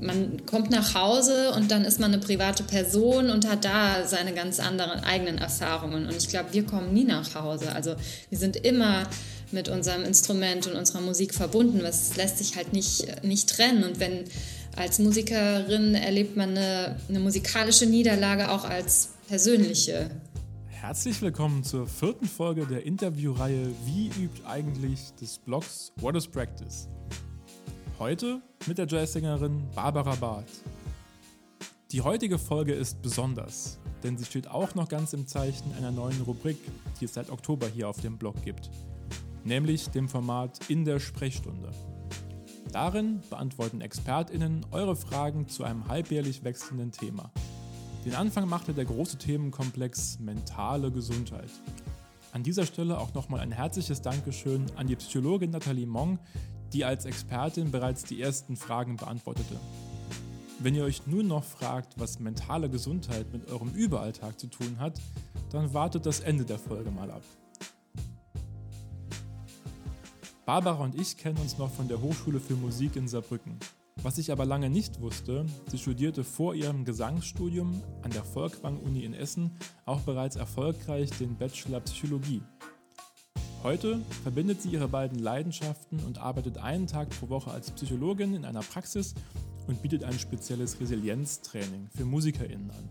man kommt nach Hause und dann ist man eine private Person und hat da seine ganz anderen eigenen Erfahrungen. Und ich glaube, wir kommen nie nach Hause. Also wir sind immer mit unserem Instrument und unserer Musik verbunden. Das lässt sich halt nicht, nicht trennen. Und wenn als Musikerin erlebt man eine, eine musikalische Niederlage auch als persönliche. Herzlich willkommen zur vierten Folge der Interviewreihe Wie übt eigentlich des Blogs What is Practice? Heute mit der Jazzsängerin Barbara Barth. Die heutige Folge ist besonders, denn sie steht auch noch ganz im Zeichen einer neuen Rubrik, die es seit Oktober hier auf dem Blog gibt, nämlich dem Format In der Sprechstunde. Darin beantworten ExpertInnen eure Fragen zu einem halbjährlich wechselnden Thema. Den Anfang machte der große Themenkomplex mentale Gesundheit. An dieser Stelle auch nochmal ein herzliches Dankeschön an die Psychologin Nathalie Mong, die als Expertin bereits die ersten Fragen beantwortete. Wenn ihr euch nun noch fragt, was mentale Gesundheit mit eurem Überalltag zu tun hat, dann wartet das Ende der Folge mal ab. Barbara und ich kennen uns noch von der Hochschule für Musik in Saarbrücken. Was ich aber lange nicht wusste, sie studierte vor ihrem Gesangsstudium an der Volkwang-Uni in Essen auch bereits erfolgreich den Bachelor Psychologie. Heute verbindet sie ihre beiden Leidenschaften und arbeitet einen Tag pro Woche als Psychologin in einer Praxis und bietet ein spezielles Resilienztraining für MusikerInnen an.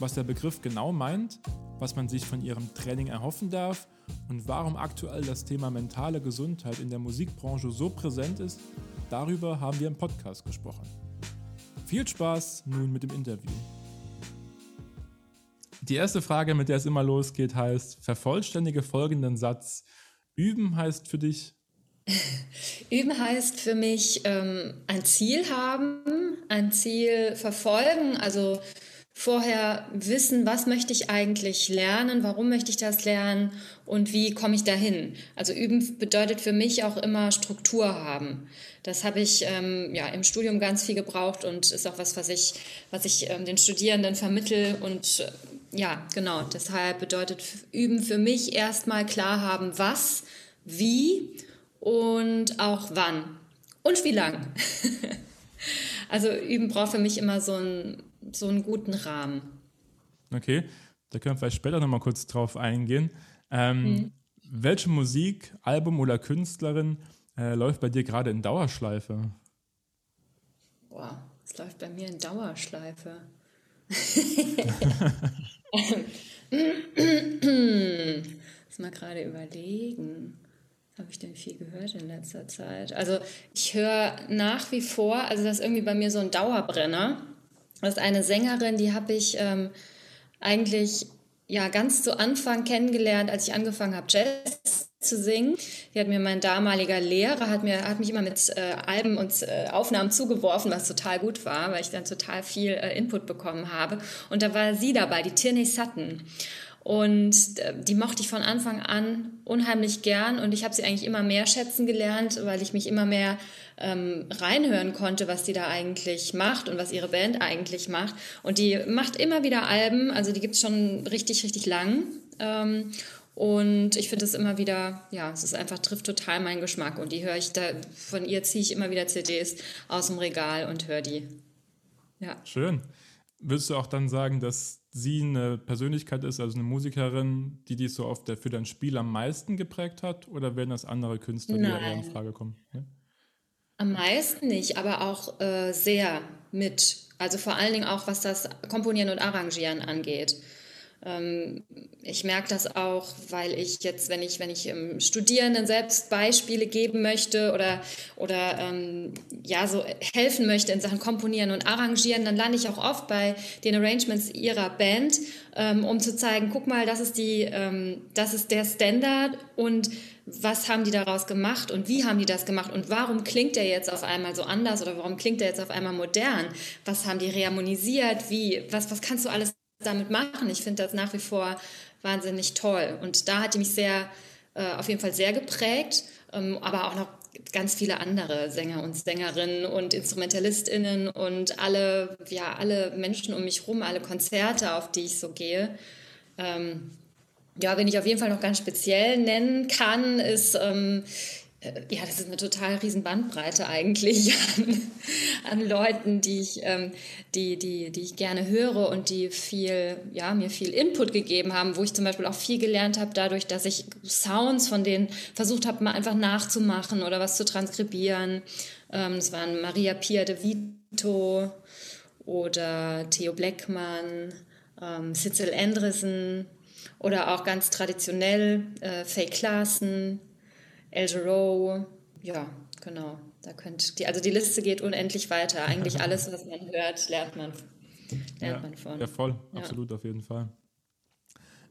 Was der Begriff genau meint, was man sich von ihrem Training erhoffen darf und warum aktuell das Thema mentale Gesundheit in der Musikbranche so präsent ist, darüber haben wir im Podcast gesprochen. Viel Spaß nun mit dem Interview. Die erste Frage, mit der es immer losgeht, heißt, vervollständige folgenden Satz. Üben heißt für dich? Üben heißt für mich ähm, ein Ziel haben, ein Ziel verfolgen, also vorher wissen, was möchte ich eigentlich lernen, warum möchte ich das lernen und wie komme ich dahin. Also üben bedeutet für mich auch immer Struktur haben. Das habe ich ähm, ja, im Studium ganz viel gebraucht und ist auch was, was ich, was ich ähm, den Studierenden vermittel. Und ja, genau, deshalb bedeutet üben für mich erstmal klar haben, was, wie und auch wann und wie lang. also üben braucht für mich immer so ein so einen guten Rahmen. Okay, da können wir vielleicht später nochmal kurz drauf eingehen. Ähm, mhm. Welche Musik, Album oder Künstlerin äh, läuft bei dir gerade in Dauerschleife? Boah, es läuft bei mir in Dauerschleife. Muss mal gerade überlegen. Habe ich denn viel gehört in letzter Zeit? Also ich höre nach wie vor, also das ist irgendwie bei mir so ein Dauerbrenner. Das ist eine Sängerin, die habe ich ähm, eigentlich ja ganz zu Anfang kennengelernt, als ich angefangen habe, Jazz zu singen. Die hat mir mein damaliger Lehrer, hat, mir, hat mich immer mit äh, Alben und äh, Aufnahmen zugeworfen, was total gut war, weil ich dann total viel äh, Input bekommen habe. Und da war sie dabei, die Tierney Sutton. Und äh, die mochte ich von Anfang an unheimlich gern und ich habe sie eigentlich immer mehr schätzen gelernt, weil ich mich immer mehr ähm, reinhören konnte, was die da eigentlich macht und was ihre Band eigentlich macht. Und die macht immer wieder Alben, also die gibt es schon richtig, richtig lang. Ähm, und ich finde es immer wieder, ja, es ist einfach, trifft total meinen Geschmack. Und die höre ich da, von ihr ziehe ich immer wieder CDs aus dem Regal und höre die. Ja. Schön. Würdest du auch dann sagen, dass sie eine Persönlichkeit ist, also eine Musikerin, die dich so oft für dein Spiel am meisten geprägt hat? Oder werden das andere Künstler, die eher in Frage kommen? Ja? Am meisten nicht, aber auch äh, sehr mit. Also vor allen Dingen auch, was das Komponieren und Arrangieren angeht. Ähm, ich merke das auch, weil ich jetzt, wenn ich, wenn ich ähm, Studierenden selbst Beispiele geben möchte oder, oder ähm, ja, so helfen möchte in Sachen Komponieren und Arrangieren, dann lande ich auch oft bei den Arrangements ihrer Band, ähm, um zu zeigen, guck mal, das ist die, ähm, das ist der Standard und was haben die daraus gemacht und wie haben die das gemacht und warum klingt der jetzt auf einmal so anders oder warum klingt der jetzt auf einmal modern? Was haben die reharmonisiert? Wie, was, was kannst du alles damit machen? Ich finde das nach wie vor wahnsinnig toll. Und da hat die mich sehr, äh, auf jeden Fall sehr geprägt, ähm, aber auch noch ganz viele andere Sänger und Sängerinnen und InstrumentalistInnen und alle, ja, alle Menschen um mich rum, alle Konzerte, auf die ich so gehe. Ähm, ja, wenn ich auf jeden Fall noch ganz speziell nennen kann, ist, ähm, äh, ja, das ist eine total riesen Bandbreite eigentlich an, an Leuten, die ich, ähm, die, die, die ich gerne höre und die viel, ja, mir viel Input gegeben haben, wo ich zum Beispiel auch viel gelernt habe, dadurch, dass ich Sounds von denen versucht habe, mal einfach nachzumachen oder was zu transkribieren. Ähm, das waren Maria Pia de Vito oder Theo Bleckmann, ähm, Sitzel Andresen oder auch ganz traditionell äh, Faye Klaassen El Giro, ja, genau. Da könnt die, also die Liste geht unendlich weiter. Eigentlich alles, was man hört, lernt man, lernt ja, man von. Ja, voll, ja. absolut, auf jeden Fall.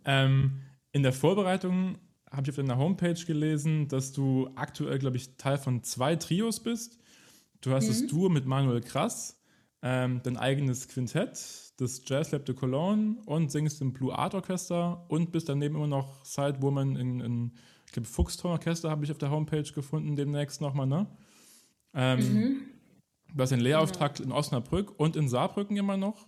Ähm, in der Vorbereitung habe ich auf deiner Homepage gelesen, dass du aktuell, glaube ich, Teil von zwei Trios bist. Du hast mhm. das Duo mit Manuel Krass, ähm, dein eigenes Quintett, das Jazz Lab de Cologne und singst im Blue Art Orchester und bist daneben immer noch Sidewoman in, in ich glaube, Fuchstororchester habe ich auf der Homepage gefunden, demnächst nochmal, ne? Ähm, mhm. Du hast einen Lehrauftrag genau. in Osnabrück und in Saarbrücken immer noch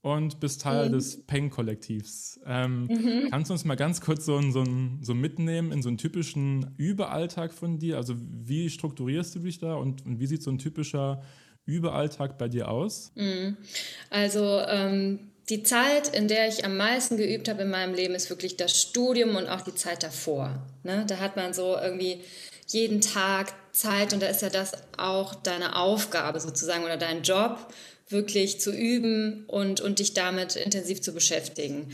und bist Teil mhm. des Peng-Kollektivs. Ähm, mhm. Kannst du uns mal ganz kurz so, so, so mitnehmen in so einen typischen Überalltag von dir? Also wie strukturierst du dich da und, und wie sieht so ein typischer Überalltag bei dir aus? Mhm. Also ähm, die Zeit, in der ich am meisten geübt habe in meinem Leben, ist wirklich das Studium und auch die Zeit davor. Ne? Da hat man so irgendwie jeden Tag Zeit und da ist ja das auch deine Aufgabe sozusagen oder dein Job, wirklich zu üben und, und dich damit intensiv zu beschäftigen.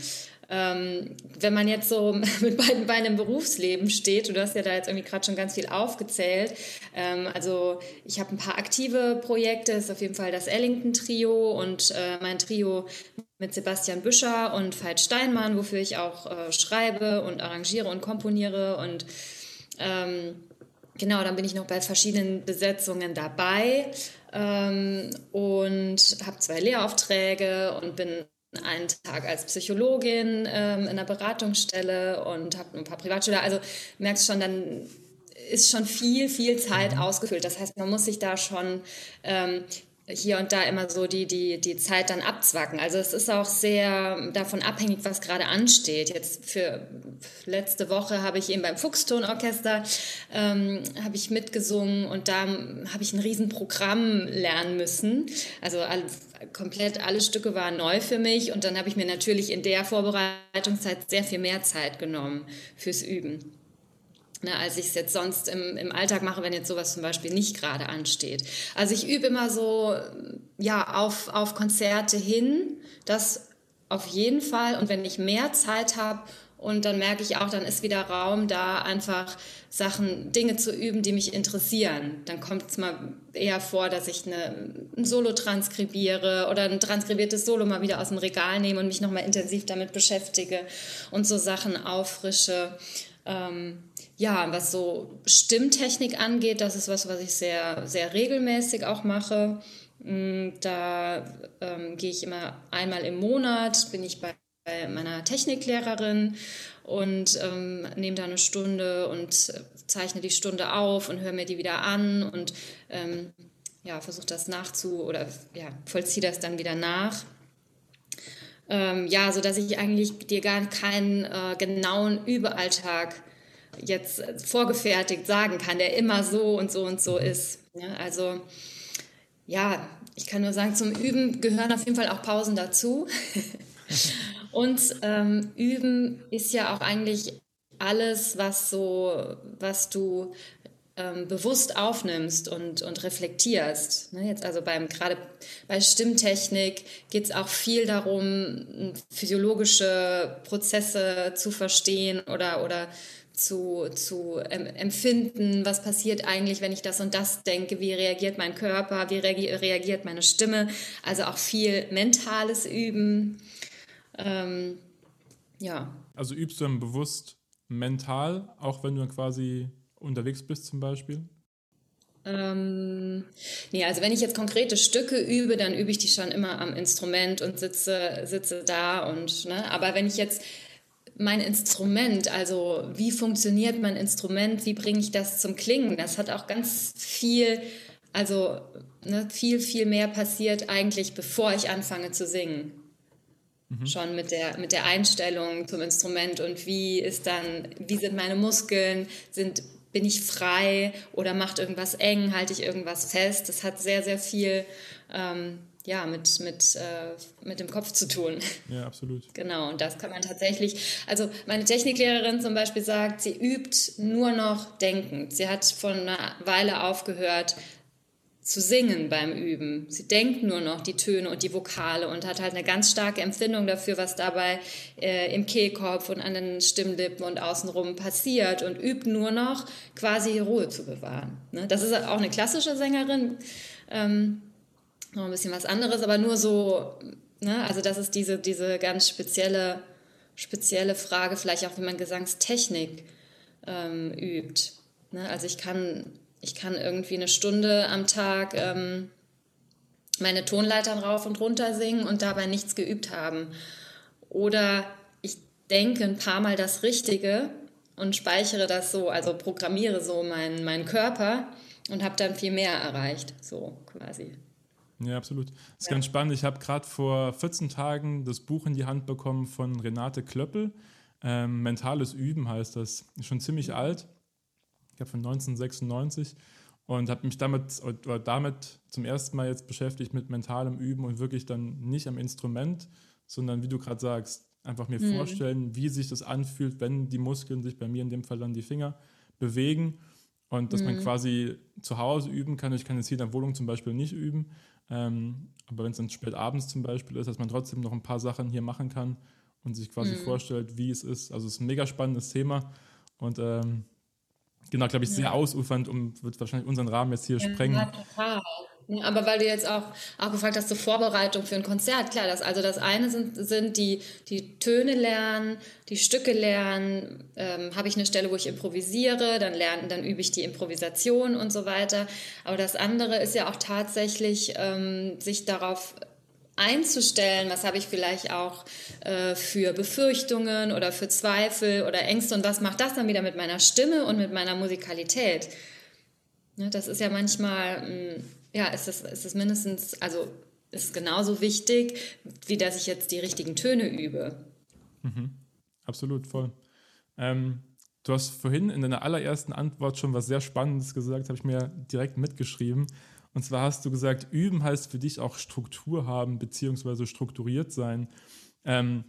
Ähm, wenn man jetzt so mit beiden Beinen im Berufsleben steht, du hast ja da jetzt irgendwie gerade schon ganz viel aufgezählt. Ähm, also ich habe ein paar aktive Projekte, ist auf jeden Fall das Ellington Trio und äh, mein Trio mit Sebastian Büscher und Veit Steinmann, wofür ich auch äh, schreibe und arrangiere und komponiere und ähm, genau, dann bin ich noch bei verschiedenen Besetzungen dabei ähm, und habe zwei Lehraufträge und bin einen Tag als Psychologin ähm, in einer Beratungsstelle und habe ein paar Privatschüler. Also merkst schon, dann ist schon viel, viel Zeit mhm. ausgefüllt. Das heißt, man muss sich da schon ähm, hier und da immer so die, die, die Zeit dann abzwacken. Also es ist auch sehr davon abhängig, was gerade ansteht. Jetzt für letzte Woche habe ich eben beim Fuchstonorchester ähm, habe ich mitgesungen und da habe ich ein Riesenprogramm lernen müssen. Also all, komplett alle Stücke waren neu für mich und dann habe ich mir natürlich in der Vorbereitungszeit sehr viel mehr Zeit genommen fürs Üben. Ne, als ich es jetzt sonst im, im Alltag mache, wenn jetzt sowas zum Beispiel nicht gerade ansteht. Also ich übe immer so ja, auf, auf Konzerte hin, das auf jeden Fall. Und wenn ich mehr Zeit habe und dann merke ich auch, dann ist wieder Raum da, einfach Sachen, Dinge zu üben, die mich interessieren. Dann kommt es mal eher vor, dass ich eine, ein Solo transkribiere oder ein transkribiertes Solo mal wieder aus dem Regal nehme und mich nochmal intensiv damit beschäftige und so Sachen auffrische. Ähm, ja, was so Stimmtechnik angeht, das ist was, was ich sehr, sehr regelmäßig auch mache. Mm, da ähm, gehe ich immer einmal im Monat, bin ich bei meiner Techniklehrerin und ähm, nehme da eine Stunde und zeichne die Stunde auf und höre mir die wieder an und ähm, ja, versuche das nachzu oder ja, vollziehe das dann wieder nach. Ähm, ja, so dass ich eigentlich dir gar keinen äh, genauen Überalltag jetzt vorgefertigt sagen kann, der immer so und so und so ist. Ja, also ja, ich kann nur sagen, zum Üben gehören auf jeden Fall auch Pausen dazu. und ähm, Üben ist ja auch eigentlich alles, was so, was du ähm, bewusst aufnimmst und, und reflektierst. Ne, jetzt also beim gerade bei Stimmtechnik geht es auch viel darum, physiologische Prozesse zu verstehen oder, oder zu, zu ähm, empfinden, was passiert eigentlich, wenn ich das und das denke, wie reagiert mein Körper, wie reagiert meine Stimme. Also auch viel mentales Üben. Ähm, ja. Also übst du dann bewusst mental, auch wenn du dann quasi unterwegs bist zum Beispiel? Ähm, nee, also wenn ich jetzt konkrete Stücke übe, dann übe ich die schon immer am Instrument und sitze, sitze da und, ne, aber wenn ich jetzt mein Instrument, also wie funktioniert mein Instrument, wie bringe ich das zum Klingen, das hat auch ganz viel, also ne, viel, viel mehr passiert eigentlich, bevor ich anfange zu singen. Mhm. Schon mit der, mit der Einstellung zum Instrument und wie ist dann, wie sind meine Muskeln, sind bin ich frei oder macht irgendwas eng, halte ich irgendwas fest. Das hat sehr, sehr viel ähm, ja, mit, mit, äh, mit dem Kopf zu tun. Ja, absolut. Genau, und das kann man tatsächlich, also meine Techniklehrerin zum Beispiel sagt, sie übt nur noch denkend. Sie hat vor einer Weile aufgehört, zu singen beim Üben. Sie denkt nur noch die Töne und die Vokale und hat halt eine ganz starke Empfindung dafür, was dabei äh, im Kehlkopf und an den Stimmlippen und außenrum passiert und übt nur noch quasi Ruhe zu bewahren. Ne? Das ist auch eine klassische Sängerin, ähm, noch ein bisschen was anderes, aber nur so, ne? also das ist diese, diese ganz spezielle, spezielle Frage, vielleicht auch, wie man Gesangstechnik ähm, übt. Ne? Also ich kann ich kann irgendwie eine Stunde am Tag ähm, meine Tonleitern rauf und runter singen und dabei nichts geübt haben. Oder ich denke ein paar Mal das Richtige und speichere das so, also programmiere so meinen, meinen Körper und habe dann viel mehr erreicht, so quasi. Ja, absolut. Das ist ja. ganz spannend. Ich habe gerade vor 14 Tagen das Buch in die Hand bekommen von Renate Klöppel. Ähm, Mentales Üben heißt das. Ist schon ziemlich alt glaube von 1996 und habe mich damit, oder damit zum ersten Mal jetzt beschäftigt mit mentalem Üben und wirklich dann nicht am Instrument, sondern wie du gerade sagst, einfach mir mhm. vorstellen, wie sich das anfühlt, wenn die Muskeln sich bei mir in dem Fall dann die Finger bewegen und dass mhm. man quasi zu Hause üben kann. Ich kann jetzt hier in der Wohnung zum Beispiel nicht üben, ähm, aber wenn es dann spät abends zum Beispiel ist, dass man trotzdem noch ein paar Sachen hier machen kann und sich quasi mhm. vorstellt, wie es ist. Also es ist ein mega spannendes Thema und ähm, Genau, glaube ich, sehr ja. ausufernd und wird wahrscheinlich unseren Rahmen jetzt hier ja, sprengen. Ja, total. Aber weil du jetzt auch, auch gefragt hast zur Vorbereitung für ein Konzert, klar, das, also das eine sind, sind die, die Töne lernen, die Stücke lernen, ähm, habe ich eine Stelle, wo ich improvisiere, dann lernen, dann übe ich die Improvisation und so weiter. Aber das andere ist ja auch tatsächlich, ähm, sich darauf einzustellen, was habe ich vielleicht auch äh, für Befürchtungen oder für Zweifel oder Ängste und was macht das dann wieder mit meiner Stimme und mit meiner Musikalität. Ne, das ist ja manchmal, mh, ja, ist es, ist es mindestens, also ist es genauso wichtig, wie dass ich jetzt die richtigen Töne übe. Mhm. Absolut, voll. Ähm, du hast vorhin in deiner allerersten Antwort schon was sehr Spannendes gesagt, habe ich mir direkt mitgeschrieben. Und zwar hast du gesagt, üben heißt für dich auch Struktur haben, beziehungsweise strukturiert sein. Ähm,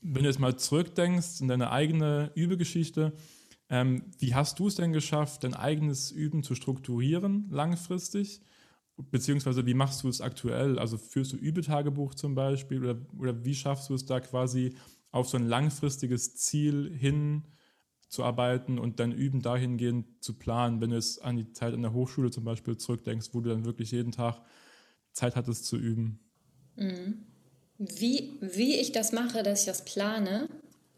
wenn du jetzt mal zurückdenkst in deine eigene Übegeschichte, ähm, wie hast du es denn geschafft, dein eigenes Üben zu strukturieren langfristig? Beziehungsweise wie machst du es aktuell? Also führst du Übetagebuch zum Beispiel oder, oder wie schaffst du es da quasi auf so ein langfristiges Ziel hin zu arbeiten und dann üben dahingehend zu planen, wenn du es an die Zeit an der Hochschule zum Beispiel zurückdenkst, wo du dann wirklich jeden Tag Zeit hattest zu üben. Mhm. Wie, wie ich das mache, dass ich das plane?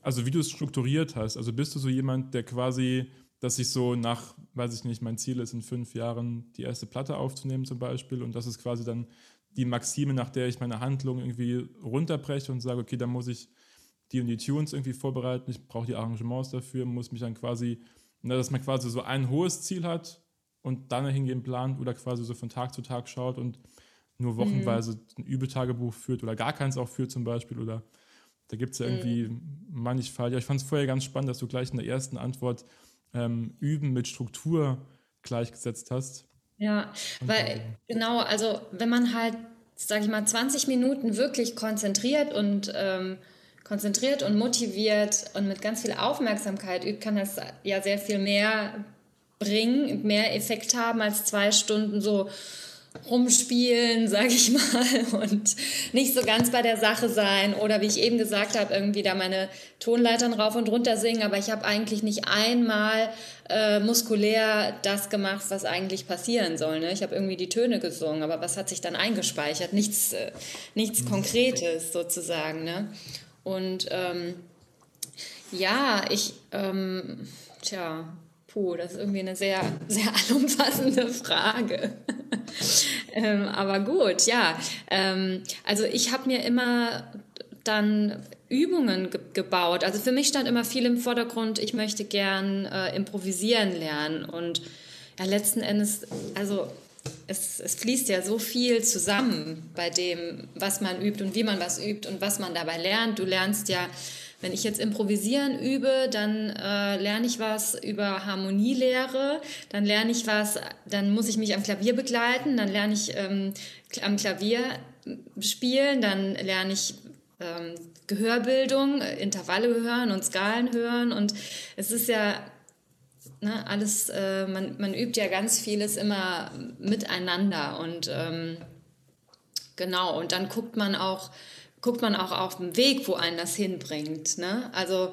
Also wie du es strukturiert hast. Also bist du so jemand, der quasi, dass ich so nach, weiß ich nicht, mein Ziel ist in fünf Jahren die erste Platte aufzunehmen zum Beispiel und das ist quasi dann die Maxime, nach der ich meine Handlung irgendwie runterbreche und sage, okay, da muss ich die und die Tunes irgendwie vorbereiten, ich brauche die Arrangements dafür, muss mich dann quasi, ne, dass man quasi so ein hohes Ziel hat und dann hingehen plant oder quasi so von Tag zu Tag schaut und nur wochenweise mhm. ein Übetagebuch führt oder gar keins auch führt zum Beispiel oder da gibt es ja irgendwie mhm. mannigfalt. Ja, ich fand es vorher ganz spannend, dass du gleich in der ersten Antwort ähm, Üben mit Struktur gleichgesetzt hast. Ja, und weil genau, also wenn man halt, sage ich mal, 20 Minuten wirklich konzentriert und ähm, konzentriert und motiviert und mit ganz viel Aufmerksamkeit übt, kann das ja sehr viel mehr bringen, mehr Effekt haben als zwei Stunden so rumspielen, sage ich mal, und nicht so ganz bei der Sache sein oder wie ich eben gesagt habe, irgendwie da meine Tonleitern rauf und runter singen, aber ich habe eigentlich nicht einmal äh, muskulär das gemacht, was eigentlich passieren soll. Ne? Ich habe irgendwie die Töne gesungen, aber was hat sich dann eingespeichert? Nichts, äh, nichts mhm. Konkretes sozusagen. Ne? Und ähm, ja, ich, ähm, tja, puh, das ist irgendwie eine sehr, sehr allumfassende Frage. ähm, aber gut, ja. Ähm, also ich habe mir immer dann Übungen ge gebaut. Also für mich stand immer viel im Vordergrund, ich möchte gern äh, improvisieren lernen. Und ja, letzten Endes, also es, es fließt ja so viel zusammen bei dem, was man übt und wie man was übt und was man dabei lernt. Du lernst ja, wenn ich jetzt improvisieren übe, dann äh, lerne ich was über Harmonielehre, dann lerne ich was, dann muss ich mich am Klavier begleiten, dann lerne ich ähm, am Klavier spielen, dann lerne ich ähm, Gehörbildung, Intervalle hören und Skalen hören und es ist ja ne, alles, äh, man, man übt ja ganz vieles immer miteinander und ähm, genau, und dann guckt man auch, guckt man auch auf den Weg, wo einen das hinbringt. Ne? Also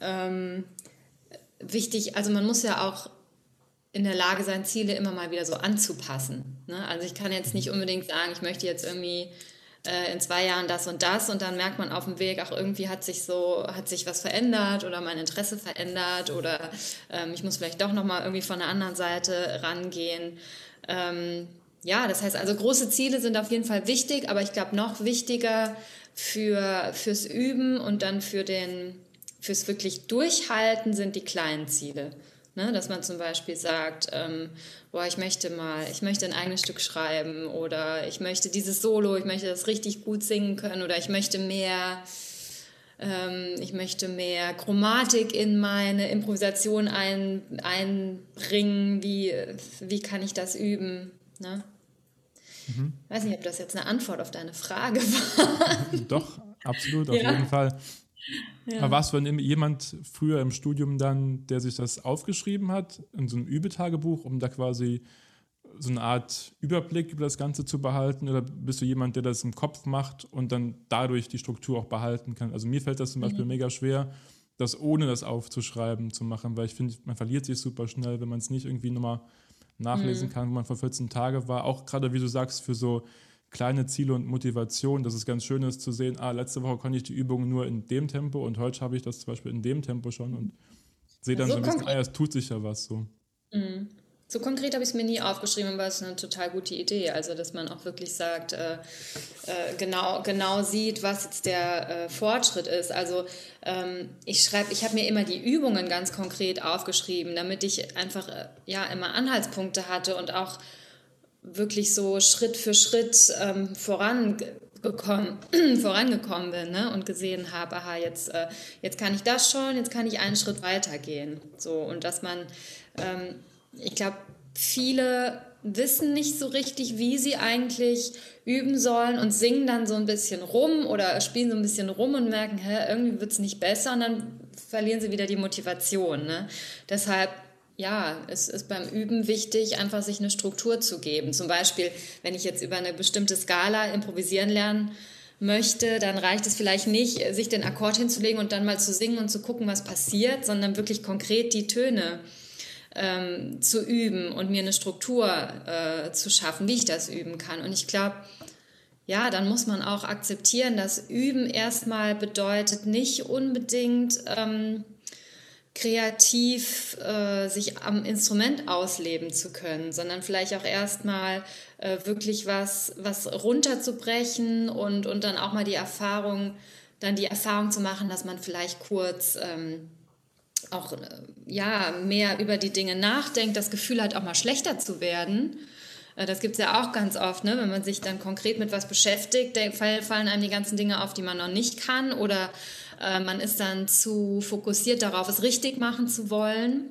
ähm, wichtig, also man muss ja auch in der Lage sein, Ziele immer mal wieder so anzupassen. Ne? Also ich kann jetzt nicht unbedingt sagen, ich möchte jetzt irgendwie äh, in zwei Jahren das und das und dann merkt man auf dem Weg, auch irgendwie hat sich so, hat sich was verändert oder mein Interesse verändert oder ähm, ich muss vielleicht doch nochmal irgendwie von der anderen Seite rangehen. Ähm, ja, das heißt also große Ziele sind auf jeden Fall wichtig, aber ich glaube noch wichtiger für, fürs Üben und dann für den, fürs wirklich Durchhalten sind die kleinen Ziele. Ne, dass man zum Beispiel sagt, ähm, boah, ich möchte mal, ich möchte ein eigenes Stück schreiben oder ich möchte dieses Solo, ich möchte das richtig gut singen können oder ich möchte mehr, ähm, ich möchte mehr Chromatik in meine Improvisation ein, einbringen. Wie, wie kann ich das üben? Ne? Mhm. Ich weiß nicht, ob das jetzt eine Antwort auf deine Frage war. Doch, absolut, auf ja. jeden Fall. Ja. Aber warst du denn jemand früher im Studium dann, der sich das aufgeschrieben hat, in so einem Übetagebuch, um da quasi so eine Art Überblick über das Ganze zu behalten? Oder bist du jemand, der das im Kopf macht und dann dadurch die Struktur auch behalten kann? Also mir fällt das zum Beispiel mhm. mega schwer, das ohne das aufzuschreiben zu machen, weil ich finde, man verliert sich super schnell, wenn man es nicht irgendwie nochmal nachlesen mhm. kann, wo man vor 14 Tagen war. Auch gerade, wie du sagst, für so kleine Ziele und Motivation, dass es ganz schön ist zu sehen, ah, letzte Woche konnte ich die Übung nur in dem Tempo und heute habe ich das zum Beispiel in dem Tempo schon und sehe dann so, so ein bisschen, ah, es tut sich ja was so. Mhm. So konkret habe ich es mir nie aufgeschrieben, aber es ist eine total gute Idee. Also, dass man auch wirklich sagt, äh, äh, genau, genau sieht, was jetzt der äh, Fortschritt ist. Also, ähm, ich schreibe, ich habe mir immer die Übungen ganz konkret aufgeschrieben, damit ich einfach äh, ja immer Anhaltspunkte hatte und auch wirklich so Schritt für Schritt ähm, vorangekommen, vorangekommen bin ne? und gesehen habe, aha, jetzt, äh, jetzt kann ich das schon, jetzt kann ich einen Schritt weitergehen. So, und dass man, ähm, ich glaube, viele wissen nicht so richtig, wie sie eigentlich üben sollen und singen dann so ein bisschen rum oder spielen so ein bisschen rum und merken, hä, irgendwie wird es nicht besser und dann verlieren sie wieder die Motivation. Ne? Deshalb ja, es ist beim Üben wichtig, einfach sich eine Struktur zu geben. Zum Beispiel, wenn ich jetzt über eine bestimmte Skala improvisieren lernen möchte, dann reicht es vielleicht nicht, sich den Akkord hinzulegen und dann mal zu singen und zu gucken, was passiert, sondern wirklich konkret die Töne ähm, zu üben und mir eine Struktur äh, zu schaffen, wie ich das üben kann. Und ich glaube, ja, dann muss man auch akzeptieren, dass Üben erstmal bedeutet nicht unbedingt ähm, kreativ äh, sich am Instrument ausleben zu können, sondern vielleicht auch erstmal äh, wirklich was, was runterzubrechen und, und dann auch mal die Erfahrung, dann die Erfahrung zu machen, dass man vielleicht kurz ähm, auch äh, ja, mehr über die Dinge nachdenkt, das Gefühl hat, auch mal schlechter zu werden. Äh, das gibt es ja auch ganz oft, ne? wenn man sich dann konkret mit was beschäftigt, fallen einem die ganzen Dinge auf, die man noch nicht kann oder äh, man ist dann zu fokussiert darauf, es richtig machen zu wollen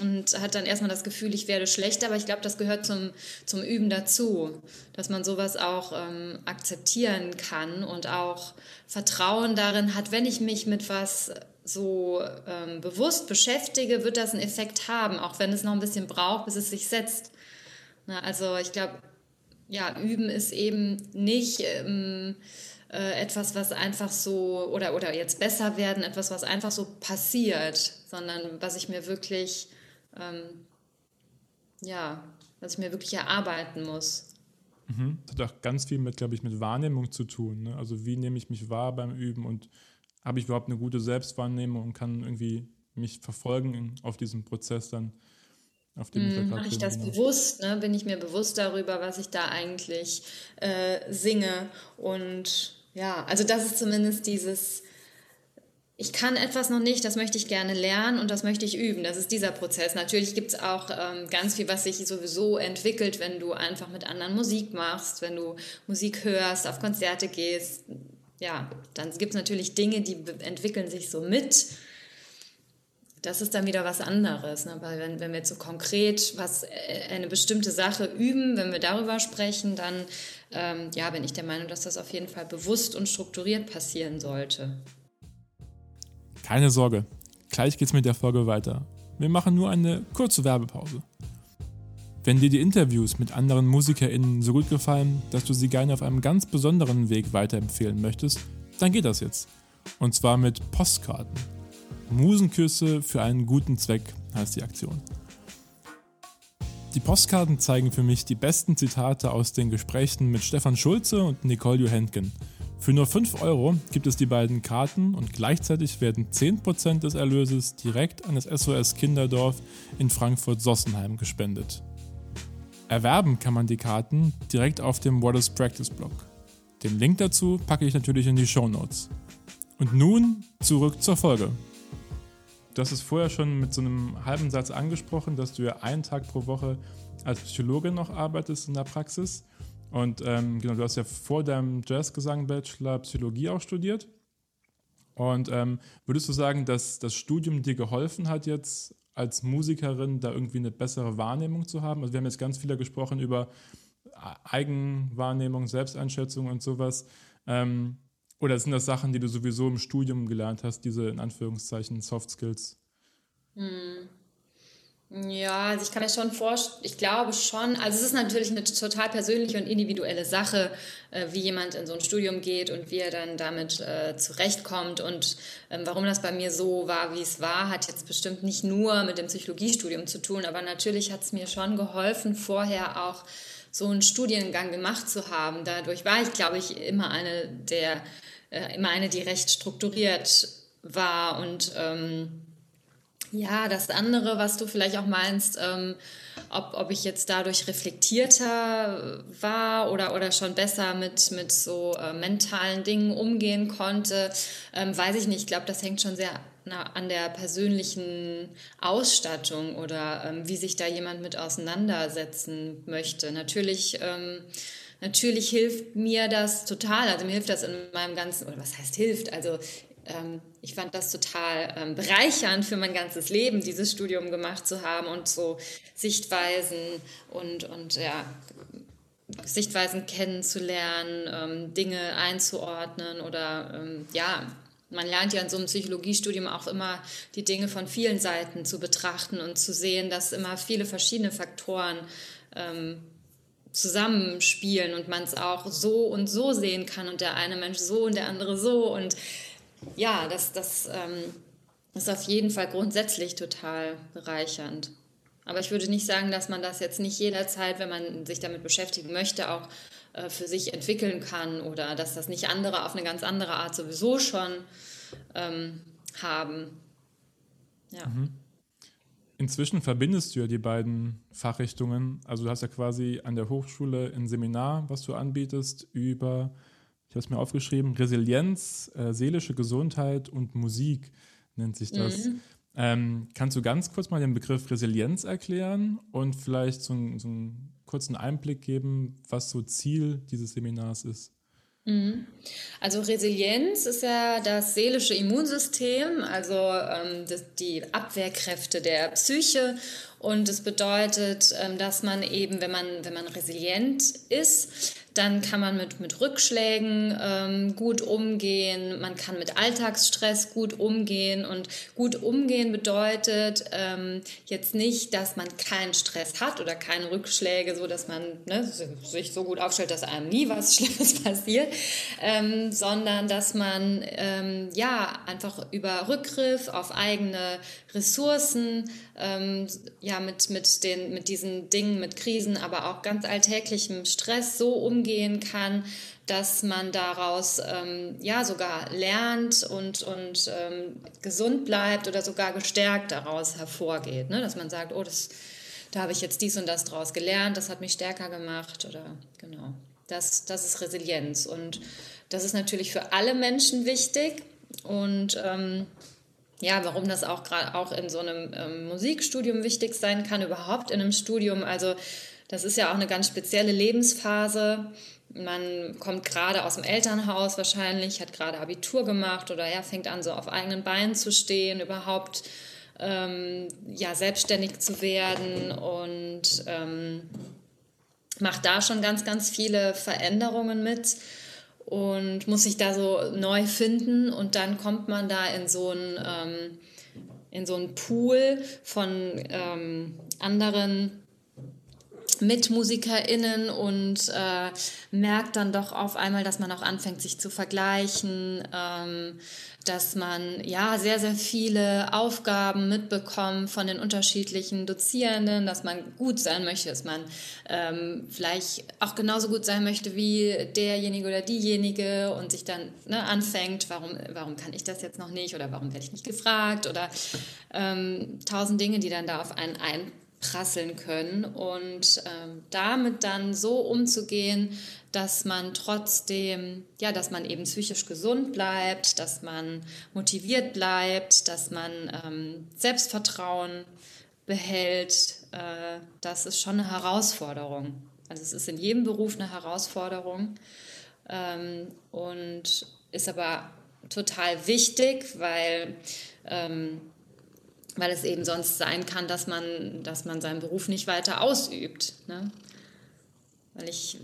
und hat dann erstmal das Gefühl, ich werde schlechter, aber ich glaube, das gehört zum, zum Üben dazu, dass man sowas auch ähm, akzeptieren kann und auch Vertrauen darin hat, wenn ich mich mit was so ähm, bewusst beschäftige, wird das einen Effekt haben, auch wenn es noch ein bisschen braucht, bis es sich setzt. Na, also ich glaube, ja, üben ist eben nicht ähm, äh, etwas, was einfach so, oder, oder jetzt besser werden, etwas, was einfach so passiert, sondern was ich mir wirklich, ähm, ja, was ich mir wirklich erarbeiten muss. Mhm. Das hat auch ganz viel mit, glaube ich, mit Wahrnehmung zu tun. Ne? Also wie nehme ich mich wahr beim Üben und habe ich überhaupt eine gute Selbstwahrnehmung und kann irgendwie mich verfolgen auf diesem Prozess dann, auf dem ich da mhm. Mache ich das genau. bewusst? Ne? Bin ich mir bewusst darüber, was ich da eigentlich äh, singe? Und ja, also das ist zumindest dieses, ich kann etwas noch nicht, das möchte ich gerne lernen und das möchte ich üben. Das ist dieser Prozess. Natürlich gibt es auch ähm, ganz viel, was sich sowieso entwickelt, wenn du einfach mit anderen Musik machst, wenn du Musik hörst, auf Konzerte gehst. Ja, dann gibt es natürlich Dinge, die entwickeln sich so mit. Das ist dann wieder was anderes. Ne? Weil wenn, wenn wir jetzt so konkret was, äh, eine bestimmte Sache üben, wenn wir darüber sprechen, dann ähm, ja, bin ich der Meinung, dass das auf jeden Fall bewusst und strukturiert passieren sollte. Keine Sorge, gleich geht's mit der Folge weiter. Wir machen nur eine kurze Werbepause. Wenn dir die Interviews mit anderen MusikerInnen so gut gefallen, dass du sie gerne auf einem ganz besonderen Weg weiterempfehlen möchtest, dann geht das jetzt. Und zwar mit Postkarten. Musenküsse für einen guten Zweck heißt die Aktion. Die Postkarten zeigen für mich die besten Zitate aus den Gesprächen mit Stefan Schulze und Nicole Johentgen. Für nur 5 Euro gibt es die beiden Karten und gleichzeitig werden 10% des Erlöses direkt an das SOS Kinderdorf in Frankfurt-Sossenheim gespendet. Erwerben kann man die Karten direkt auf dem What is Practice Blog. Den Link dazu packe ich natürlich in die Show Notes. Und nun zurück zur Folge. Du hast es vorher schon mit so einem halben Satz angesprochen, dass du ja einen Tag pro Woche als Psychologin noch arbeitest in der Praxis. Und ähm, genau, du hast ja vor deinem Jazzgesang-Bachelor Psychologie auch studiert. Und ähm, würdest du sagen, dass das Studium dir geholfen hat, jetzt als Musikerin da irgendwie eine bessere Wahrnehmung zu haben? Also wir haben jetzt ganz viel gesprochen über Eigenwahrnehmung, Selbsteinschätzung und sowas. Ähm, oder sind das Sachen, die du sowieso im Studium gelernt hast, diese in Anführungszeichen Soft Skills? Hm. Ja, also ich kann mir schon vorstellen, ich glaube schon, also es ist natürlich eine total persönliche und individuelle Sache, äh, wie jemand in so ein Studium geht und wie er dann damit äh, zurechtkommt und ähm, warum das bei mir so war, wie es war, hat jetzt bestimmt nicht nur mit dem Psychologiestudium zu tun, aber natürlich hat es mir schon geholfen, vorher auch so einen Studiengang gemacht zu haben. Dadurch war ich, glaube ich, immer eine der, äh, immer eine, die recht strukturiert war und ähm, ja, das andere, was du vielleicht auch meinst, ähm, ob, ob ich jetzt dadurch reflektierter war oder, oder schon besser mit, mit so äh, mentalen Dingen umgehen konnte, ähm, weiß ich nicht. Ich glaube, das hängt schon sehr an der persönlichen Ausstattung oder ähm, wie sich da jemand mit auseinandersetzen möchte. Natürlich. Ähm, natürlich hilft mir das total. Also mir hilft das in meinem ganzen, oder was heißt hilft? Also ähm, ich fand das total ähm, bereichernd für mein ganzes Leben, dieses Studium gemacht zu haben und so Sichtweisen und, und ja, Sichtweisen kennenzulernen, ähm, Dinge einzuordnen oder ähm, ja, man lernt ja in so einem Psychologiestudium auch immer die Dinge von vielen Seiten zu betrachten und zu sehen, dass immer viele verschiedene Faktoren ähm, zusammenspielen und man es auch so und so sehen kann und der eine Mensch so und der andere so und ja, das, das ähm, ist auf jeden Fall grundsätzlich total bereichernd. Aber ich würde nicht sagen, dass man das jetzt nicht jederzeit, wenn man sich damit beschäftigen möchte, auch äh, für sich entwickeln kann oder dass das nicht andere auf eine ganz andere Art sowieso schon ähm, haben. Ja. Mhm. Inzwischen verbindest du ja die beiden Fachrichtungen. Also du hast ja quasi an der Hochschule ein Seminar, was du anbietest über ich habe es mir aufgeschrieben, Resilienz, äh, seelische Gesundheit und Musik nennt sich das. Mhm. Ähm, kannst du ganz kurz mal den Begriff Resilienz erklären und vielleicht so, ein, so einen kurzen Einblick geben, was so Ziel dieses Seminars ist? Mhm. Also Resilienz ist ja das seelische Immunsystem, also ähm, das, die Abwehrkräfte der Psyche. Und es bedeutet, ähm, dass man eben, wenn man, wenn man resilient ist, dann kann man mit, mit Rückschlägen ähm, gut umgehen, man kann mit Alltagsstress gut umgehen. Und gut umgehen bedeutet ähm, jetzt nicht, dass man keinen Stress hat oder keine Rückschläge, so dass man ne, sich so gut aufstellt, dass einem nie was Schlimmes passiert, ähm, sondern dass man ähm, ja einfach über Rückgriff auf eigene Ressourcen, ähm, ja mit, mit, den, mit diesen Dingen, mit Krisen, aber auch ganz alltäglichem Stress so umgeht, umgehen kann, dass man daraus ähm, ja sogar lernt und, und ähm, gesund bleibt oder sogar gestärkt daraus hervorgeht. Ne? Dass man sagt, oh, das, da habe ich jetzt dies und das daraus gelernt, das hat mich stärker gemacht oder genau. Das, das ist Resilienz und das ist natürlich für alle Menschen wichtig und ähm, ja, warum das auch gerade auch in so einem ähm, Musikstudium wichtig sein kann, überhaupt in einem Studium. Also das ist ja auch eine ganz spezielle Lebensphase. Man kommt gerade aus dem Elternhaus wahrscheinlich, hat gerade Abitur gemacht oder er fängt an, so auf eigenen Beinen zu stehen, überhaupt ähm, ja, selbstständig zu werden und ähm, macht da schon ganz, ganz viele Veränderungen mit und muss sich da so neu finden und dann kommt man da in so ein ähm, in so einen Pool von ähm, anderen MitmusikerInnen und äh, merkt dann doch auf einmal, dass man auch anfängt, sich zu vergleichen, ähm, dass man ja sehr, sehr viele Aufgaben mitbekommt von den unterschiedlichen Dozierenden, dass man gut sein möchte, dass man ähm, vielleicht auch genauso gut sein möchte wie derjenige oder diejenige und sich dann ne, anfängt, warum, warum kann ich das jetzt noch nicht oder warum werde ich nicht gefragt oder ähm, tausend Dinge, die dann da auf einen ein prasseln können und ähm, damit dann so umzugehen, dass man trotzdem, ja, dass man eben psychisch gesund bleibt, dass man motiviert bleibt, dass man ähm, Selbstvertrauen behält, äh, das ist schon eine Herausforderung. Also es ist in jedem Beruf eine Herausforderung ähm, und ist aber total wichtig, weil ähm, weil es eben sonst sein kann, dass man, dass man seinen Beruf nicht weiter ausübt. Ne? Weil, ich,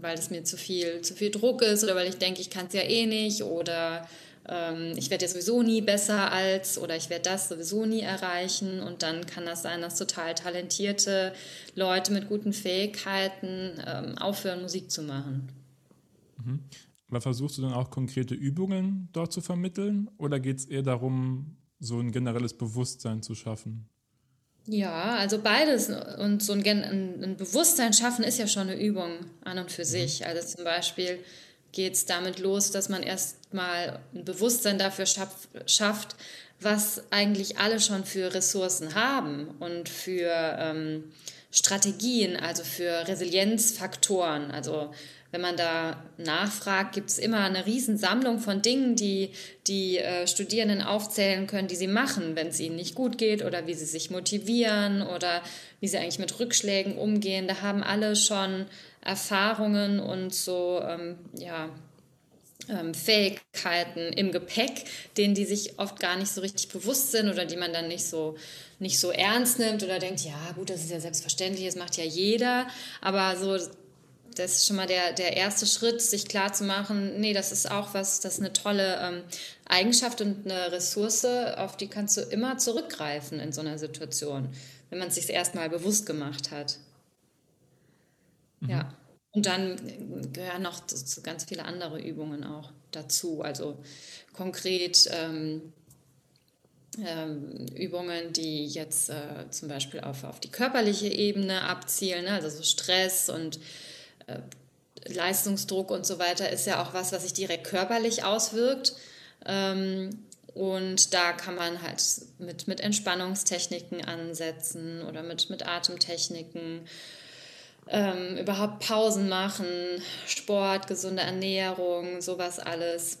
weil es mir zu viel, zu viel Druck ist oder weil ich denke, ich kann es ja eh nicht oder ähm, ich werde ja sowieso nie besser als oder ich werde das sowieso nie erreichen. Und dann kann das sein, dass total talentierte Leute mit guten Fähigkeiten ähm, aufhören, Musik zu machen. Mhm. Aber versuchst du dann auch konkrete Übungen dort zu vermitteln oder geht es eher darum, so ein generelles Bewusstsein zu schaffen? Ja, also beides. Und so ein, ein Bewusstsein schaffen ist ja schon eine Übung an und für mhm. sich. Also zum Beispiel geht es damit los, dass man erstmal ein Bewusstsein dafür schafft, was eigentlich alle schon für Ressourcen haben und für ähm, Strategien, also für Resilienzfaktoren. Also wenn man da nachfragt, gibt es immer eine Riesensammlung von Dingen, die die äh, Studierenden aufzählen können, die sie machen, wenn es ihnen nicht gut geht oder wie sie sich motivieren oder wie sie eigentlich mit Rückschlägen umgehen. Da haben alle schon Erfahrungen und so, ähm, ja, ähm, Fähigkeiten im Gepäck, denen die sich oft gar nicht so richtig bewusst sind oder die man dann nicht so nicht so ernst nimmt oder denkt, ja gut, das ist ja selbstverständlich, das macht ja jeder, aber so das ist schon mal der, der erste Schritt, sich klar zu machen, nee, das ist auch was, das ist eine tolle ähm, Eigenschaft und eine Ressource, auf die kannst du immer zurückgreifen in so einer Situation, wenn man es sich erstmal bewusst gemacht hat. Mhm. Ja. Und dann gehören noch ganz viele andere Übungen auch dazu. Also konkret ähm, ähm, Übungen, die jetzt äh, zum Beispiel auf, auf die körperliche Ebene abzielen, ne? also so Stress und Leistungsdruck und so weiter ist ja auch was, was sich direkt körperlich auswirkt. Ähm, und da kann man halt mit, mit Entspannungstechniken ansetzen oder mit, mit Atemtechniken, ähm, überhaupt Pausen machen, Sport, gesunde Ernährung, sowas alles.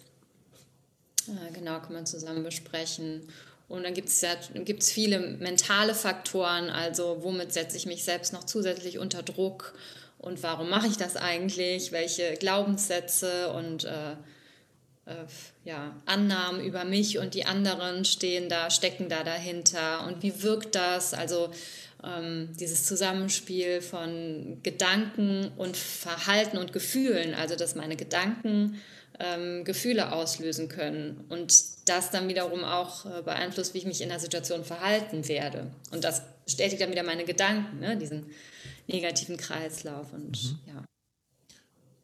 Äh, genau, kann man zusammen besprechen. Und dann gibt es ja gibt's viele mentale Faktoren, also womit setze ich mich selbst noch zusätzlich unter Druck und warum mache ich das eigentlich, welche Glaubenssätze und äh, äh, ja, Annahmen über mich und die anderen stehen da, stecken da dahinter und wie wirkt das? Also ähm, dieses Zusammenspiel von Gedanken und Verhalten und Gefühlen, also dass meine Gedanken ähm, Gefühle auslösen können und das dann wiederum auch äh, beeinflusst, wie ich mich in der Situation verhalten werde. Und das bestätigt dann wieder meine Gedanken, ne? diesen negativen Kreislauf. Und mhm. ja.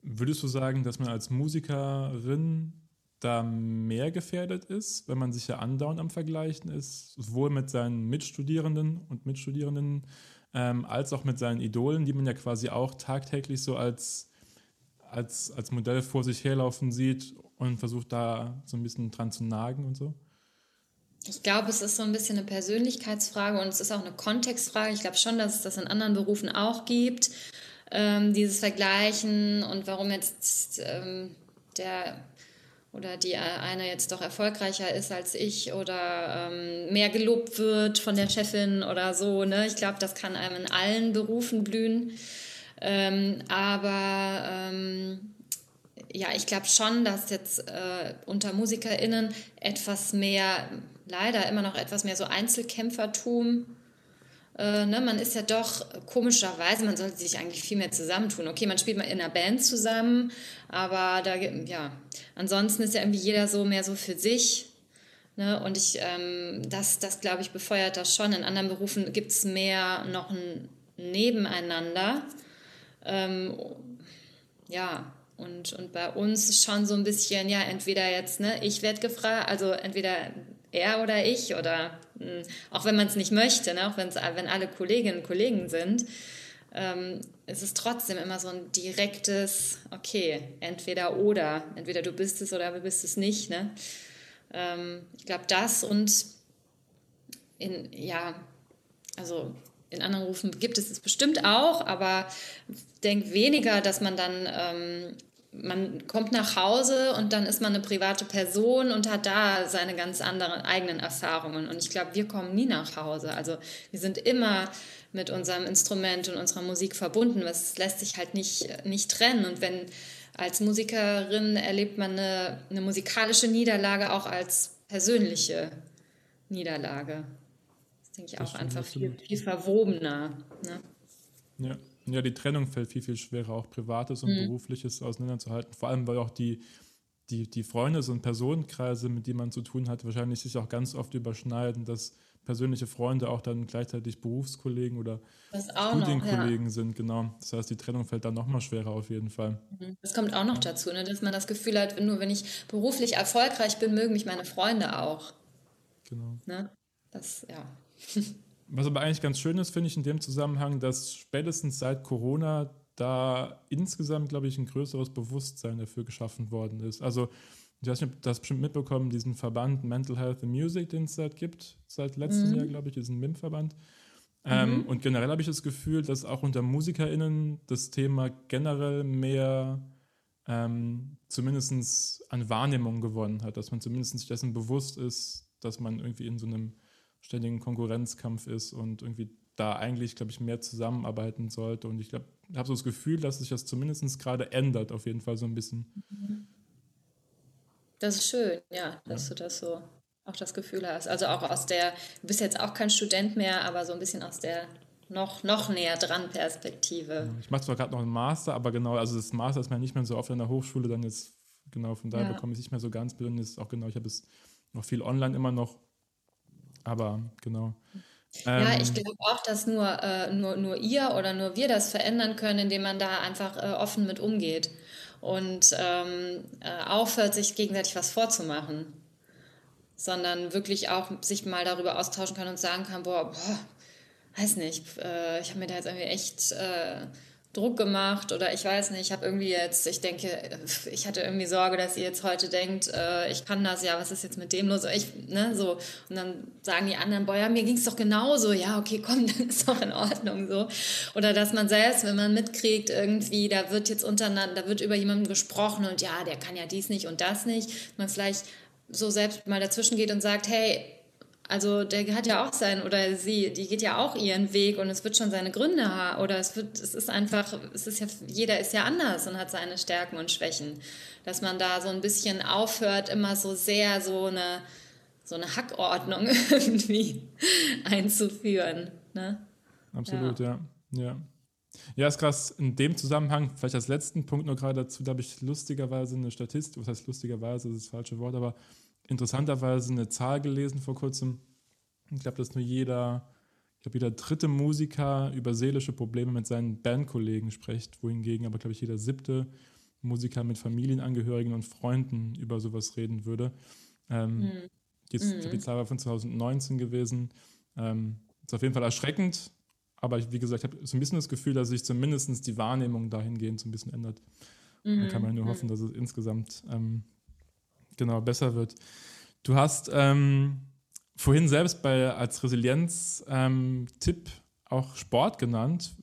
Würdest du sagen, dass man als Musikerin da mehr gefährdet ist, wenn man sich ja andauernd am Vergleichen ist, sowohl mit seinen Mitstudierenden und Mitstudierenden ähm, als auch mit seinen Idolen, die man ja quasi auch tagtäglich so als, als, als Modell vor sich herlaufen sieht und versucht da so ein bisschen dran zu nagen und so? Ich glaube, es ist so ein bisschen eine Persönlichkeitsfrage und es ist auch eine Kontextfrage. Ich glaube schon, dass es das in anderen Berufen auch gibt, ähm, dieses Vergleichen und warum jetzt ähm, der oder die eine jetzt doch erfolgreicher ist als ich oder ähm, mehr gelobt wird von der Chefin oder so. Ne? Ich glaube, das kann einem in allen Berufen blühen. Ähm, aber ähm, ja, ich glaube schon, dass jetzt äh, unter MusikerInnen etwas mehr, leider immer noch etwas mehr so Einzelkämpfertum äh, ne, man ist ja doch komischerweise, man sollte sich eigentlich viel mehr zusammentun. Okay, man spielt mal in einer Band zusammen, aber da, ja, ansonsten ist ja irgendwie jeder so mehr so für sich. Ne? Und ich, ähm, das, das glaube ich, befeuert das schon. In anderen Berufen gibt es mehr noch ein Nebeneinander. Ähm, ja, und, und bei uns schon so ein bisschen, ja, entweder jetzt, ne, ich werde gefragt, also entweder er oder ich oder hm, auch wenn man es nicht möchte, ne, auch wenn's, wenn alle Kolleginnen und Kollegen sind, ähm, es ist trotzdem immer so ein direktes, okay, entweder oder, entweder du bist es oder du bist es nicht. Ne? Ähm, ich glaube, das und in, ja, also in anderen Berufen gibt es es bestimmt auch, aber denk weniger, dass man dann ähm, man kommt nach Hause und dann ist man eine private Person und hat da seine ganz anderen eigenen Erfahrungen. Und ich glaube, wir kommen nie nach Hause. Also wir sind immer mit unserem Instrument und unserer Musik verbunden. Das lässt sich halt nicht, nicht trennen. Und wenn als Musikerin erlebt man eine, eine musikalische Niederlage auch als persönliche Niederlage. Das denke ich das auch einfach viel, viel verwobener. Ne? Ja. Ja, die Trennung fällt viel, viel schwerer, auch Privates und mhm. Berufliches auseinanderzuhalten. Vor allem, weil auch die, die, die Freundes- und Personenkreise, mit denen man zu tun hat, wahrscheinlich sich auch ganz oft überschneiden, dass persönliche Freunde auch dann gleichzeitig Berufskollegen oder Studienkollegen ja. sind, genau. Das heißt, die Trennung fällt dann nochmal schwerer auf jeden Fall. Mhm. Das kommt auch noch dazu, ne? dass man das Gefühl hat, nur wenn ich beruflich erfolgreich bin, mögen mich meine Freunde auch. Genau. Ne? Das, ja. Was aber eigentlich ganz schön ist, finde ich in dem Zusammenhang, dass spätestens seit Corona da insgesamt, glaube ich, ein größeres Bewusstsein dafür geschaffen worden ist. Also, ich weiß nicht, ob das bestimmt mitbekommen, diesen Verband Mental Health and Music, den es seit gibt, seit letztem mhm. Jahr, glaube ich, diesen MIM-Verband. Ähm, mhm. Und generell habe ich das Gefühl, dass auch unter MusikerInnen das Thema generell mehr ähm, zumindest an Wahrnehmung gewonnen hat, dass man zumindest sich dessen bewusst ist, dass man irgendwie in so einem ständigen Konkurrenzkampf ist und irgendwie da eigentlich, glaube ich, mehr zusammenarbeiten sollte. Und ich glaube, ich habe so das Gefühl, dass sich das zumindest gerade ändert, auf jeden Fall so ein bisschen. Das ist schön, ja, dass ja. du das so auch das Gefühl hast. Also auch aus der, du bist jetzt auch kein Student mehr, aber so ein bisschen aus der noch, noch näher dran Perspektive. Ich mache zwar gerade noch einen Master, aber genau, also das Master ist mir nicht mehr so oft in der Hochschule, dann jetzt, genau, von daher ja. bekomme ich es nicht mehr so ganz mit und ist auch genau, ich habe es noch viel online immer noch aber genau. Ja, ich ähm, glaube auch, dass nur, äh, nur, nur ihr oder nur wir das verändern können, indem man da einfach äh, offen mit umgeht und ähm, äh, aufhört, sich gegenseitig was vorzumachen, sondern wirklich auch sich mal darüber austauschen kann und sagen kann, boah, boah weiß nicht, äh, ich habe mir da jetzt irgendwie echt äh, Druck gemacht oder ich weiß nicht, ich habe irgendwie jetzt, ich denke, ich hatte irgendwie Sorge, dass ihr jetzt heute denkt, äh, ich kann das, ja, was ist jetzt mit dem los? Ich, ne, so. Und dann sagen die anderen, boah, ja, mir ging es doch genauso, ja, okay, komm, dann ist doch in Ordnung so. Oder dass man selbst, wenn man mitkriegt, irgendwie, da wird jetzt untereinander, da wird über jemanden gesprochen und ja, der kann ja dies nicht und das nicht, man vielleicht so selbst mal dazwischen geht und sagt, hey, also der hat ja auch sein oder sie, die geht ja auch ihren Weg und es wird schon seine Gründe haben oder es wird, es ist einfach, es ist ja, jeder ist ja anders und hat seine Stärken und Schwächen. Dass man da so ein bisschen aufhört, immer so sehr so eine, so eine Hackordnung irgendwie einzuführen. Ne? Absolut, ja. ja. ja. Ja, ist krass. In dem Zusammenhang, vielleicht als letzten Punkt nur gerade dazu, da habe ich lustigerweise eine Statistik, was heißt lustigerweise, das ist das falsche Wort, aber interessanterweise eine Zahl gelesen vor kurzem. Ich glaube, dass nur jeder, ich glaube, jeder dritte Musiker über seelische Probleme mit seinen Bandkollegen spricht, wohingegen aber, glaube ich, jeder siebte Musiker mit Familienangehörigen und Freunden über sowas reden würde. Ähm, mhm. die, mhm. die Zahl war von 2019 gewesen. Ähm, ist auf jeden Fall erschreckend, aber ich, wie gesagt, ich habe so ein bisschen das Gefühl, dass sich zumindest die Wahrnehmung dahingehend so ein bisschen ändert. Mhm. Da kann man nur mhm. hoffen, dass es insgesamt ähm, genau besser wird. Du hast ähm, vorhin selbst bei, als Resilienz-Tipp ähm, auch Sport genannt.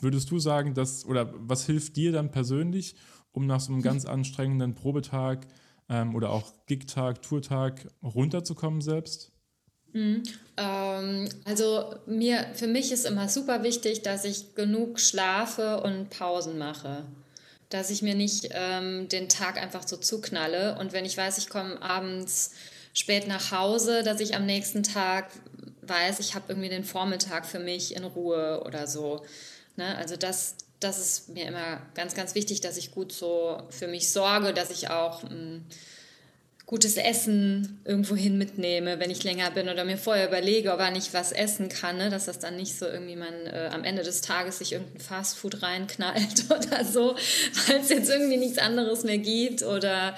Würdest du sagen, dass, oder was hilft dir dann persönlich, um nach so einem ganz anstrengenden Probetag ähm, oder auch Gig-Tag, Tourtag runterzukommen selbst? Mhm. Ähm, also mir, für mich ist immer super wichtig, dass ich genug schlafe und Pausen mache. Dass ich mir nicht ähm, den Tag einfach so zuknalle und wenn ich weiß, ich komme abends spät nach Hause, dass ich am nächsten Tag weiß, ich habe irgendwie den Vormittag für mich in Ruhe oder so. Ne? Also das, das ist mir immer ganz, ganz wichtig, dass ich gut so für mich sorge, dass ich auch mh, hm, gutes Essen irgendwohin mitnehme, wenn ich länger bin oder mir vorher überlege, ob nicht was essen kann, ne? dass das dann nicht so irgendwie man äh, am Ende des Tages sich irgendein Fastfood reinknallt oder so, weil es jetzt irgendwie nichts anderes mehr gibt oder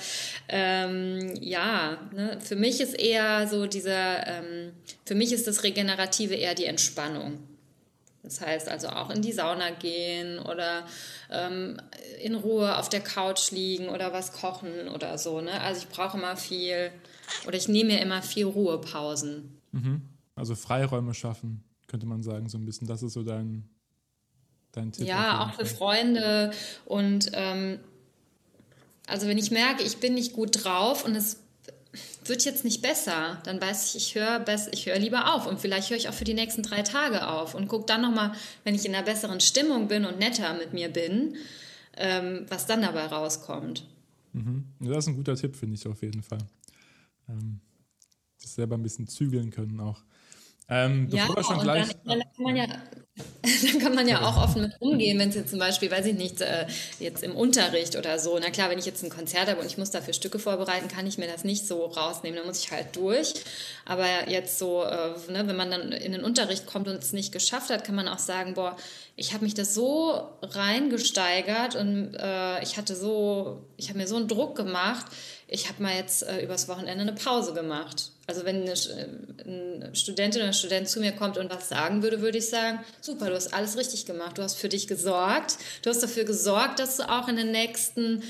ähm, ja, ne? für mich ist eher so dieser, ähm, für mich ist das Regenerative eher die Entspannung. Das heißt also auch in die Sauna gehen oder ähm, in Ruhe auf der Couch liegen oder was kochen oder so. Ne? Also ich brauche immer viel oder ich nehme mir immer viel Ruhepausen. Mhm. Also Freiräume schaffen, könnte man sagen, so ein bisschen. Das ist so dein, dein Tipp. Ja, auch für Freunde. Und ähm, also wenn ich merke, ich bin nicht gut drauf und es wird jetzt nicht besser, dann weiß ich, ich höre ich höre lieber auf und vielleicht höre ich auch für die nächsten drei Tage auf und gucke dann nochmal, wenn ich in einer besseren Stimmung bin und netter mit mir bin, ähm, was dann dabei rauskommt. Mhm. Das ist ein guter Tipp, finde ich auf jeden Fall. Ähm, das selber ein bisschen zügeln können auch. Ähm, ja, und dann, dann, kann man ja, dann kann man ja auch offen mit umgehen, wenn es jetzt zum Beispiel, weiß ich nicht, äh, jetzt im Unterricht oder so, na klar, wenn ich jetzt ein Konzert habe und ich muss dafür Stücke vorbereiten, kann ich mir das nicht so rausnehmen, dann muss ich halt durch. Aber jetzt so, äh, ne, wenn man dann in den Unterricht kommt und es nicht geschafft hat, kann man auch sagen, boah, ich habe mich das so reingesteigert und äh, ich hatte so, ich habe mir so einen Druck gemacht, ich habe mal jetzt äh, übers Wochenende eine Pause gemacht. Also wenn eine, äh, eine Studentin oder ein Student zu mir kommt und was sagen würde, würde ich sagen, super, du hast alles richtig gemacht, du hast für dich gesorgt, du hast dafür gesorgt, dass du auch in den nächsten